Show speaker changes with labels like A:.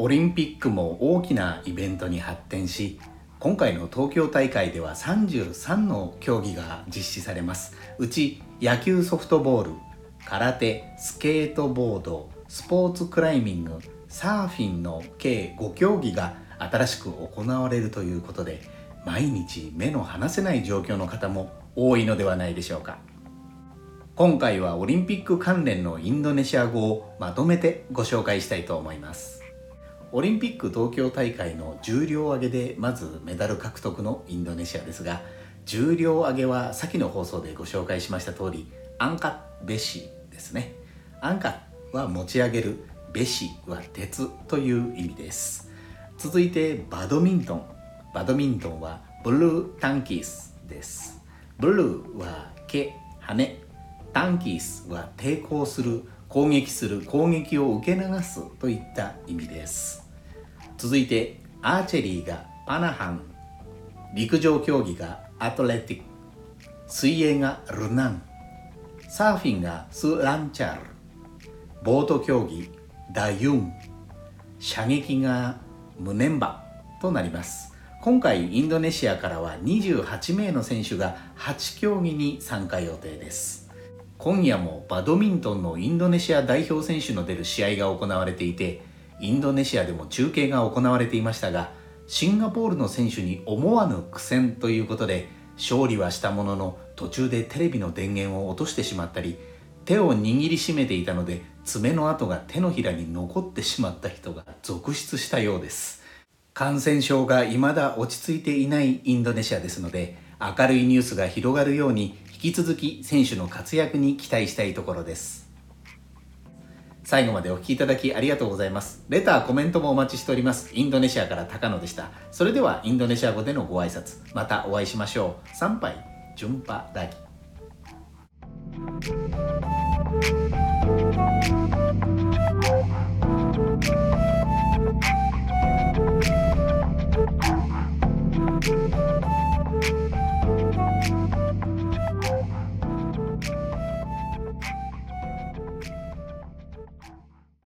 A: オリンピックも大きなイベントに発展し今回の東京大会では33の競技が実施されます。うち野球ソフトボール空手スケートボードスポーツクライミングサーフィンの計5競技が新しく行われるということで毎日目の離せない状況の方も多いのではないでしょうか。今回はオリンピック関連のインドネシア語をまとめてご紹介したいと思います。オリンピック東京大会の重量挙げでまずメダル獲得のインドネシアですが重量挙げは先の放送でご紹介しました通りアンカベシですね。アンカは持ち上げるベシは鉄という意味です。続いてバドミントン。バドミントンはブルータンキースです。ブルーは毛羽。タンキースは抵抗する攻撃する攻撃を受け流すといった意味です。続いてアーチェリーがパナハン陸上競技がアトレティック水泳がルナンサーフィンがスランチャルボート競技ダユン射撃がムネンバとなります。今回インドネシアからは28名の選手が8競技に参加予定です。今夜もバドミントンのインドネシア代表選手の出る試合が行われていてインドネシアでも中継が行われていましたがシンガポールの選手に思わぬ苦戦ということで勝利はしたものの途中でテレビの電源を落としてしまったり手を握りしめていたので爪の跡が手のひらに残ってしまった人が続出したようです。感染症が未だ落ち着いていないインドネシアですので明るいニュースが広がるようにき続き選手の活躍に期待したいところです。最後までお聴きいただきありがとうございます。レターコメントもお待ちしております。インドネシアから高野でした。それではインドネシア語でのご挨拶またお会いしましょう。参拝順波ラギ